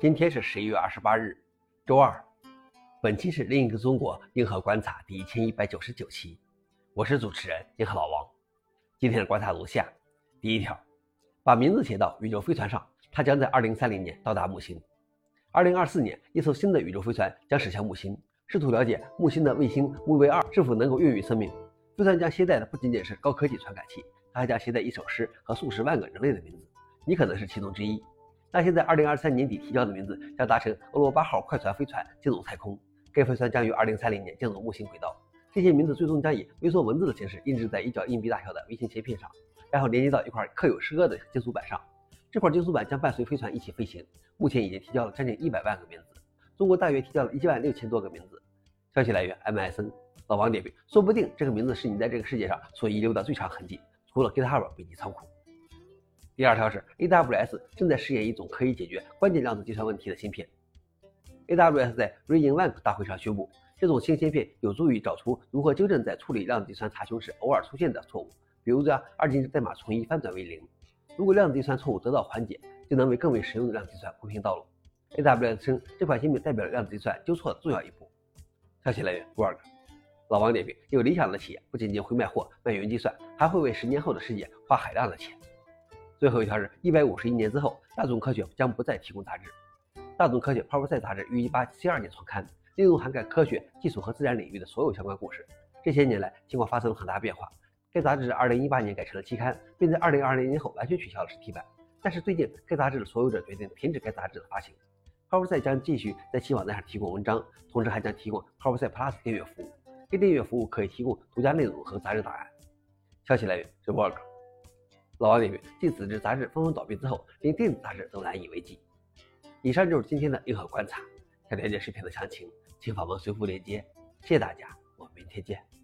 今天是十一月二十八日，周二。本期是另一个中国银河观察第一千一百九十九期，我是主持人银河老王。今天的观察如下：第一条，把名字写到宇宙飞船上，它将在二零三零年到达木星。二零二四年，一艘新的宇宙飞船将驶向木星，试图了解木星的卫星木卫二是否能够孕育生命。飞船将携带的不仅仅是高科技传感器，它还将携带一首诗和数十万个人类的名字，你可能是其中之一。那些在二零二三年底提交的名字将搭乘俄罗巴号快船飞船进入太空。该飞船将于二零三零年进入木星轨道。这些名字最终将以微缩文字的形式印制在一角硬币大小的微型切片上，然后连接到一块刻有诗歌的金属板上。这块金属板将伴随飞船一起飞行。目前已经提交了将近一百万个名字，中国大约提交了一万六千多个名字。消息来源：MSN。老王点评：说不定这个名字是你在这个世界上所遗留的最长痕迹，除了 GitHub 笔记仓库。第二条是，AWS 正在试验一种可以解决关键量子计算问题的芯片。AWS 在 Re:Invent 大会上宣布，这种新芯片有助于找出如何纠正在处理量子计算查询时偶尔出现的错误，比如将二进制代码从一翻转为零。如果量子计算错误得到缓解，就能为更为实用的量子计算铺平道路。AWS 称，这款芯片代表了量子计算纠错的重要一步。消息来源：Work。老王点评：有理想的企业不仅仅会卖货卖云计算，还会为十年后的世界花海量的钱。最后一条是，一百五十一年之后，大众科学将不再提供杂志。大众科学 Powerset 杂志于一八七二年创刊，内容涵盖科学技术和自然领域的所有相关故事。这些年来，情况发生了很大变化。该杂志二零一八年改成了期刊，并在二零二零年后完全取消了实体版。但是最近，该杂志的所有者决定停止该杂志的发行。Powerset 将继续在其网站上提供文章，同时还将提供 Powerset Plus 订阅服务。该订阅服务可以提供独家内容和杂志档案。消息来源：Rework。老王点评：继纸质杂志纷纷倒闭之后，连电子杂志都难以为继。以上就是今天的硬核观察。想了解视频的详情，请访问随附链接。谢谢大家，我们明天见。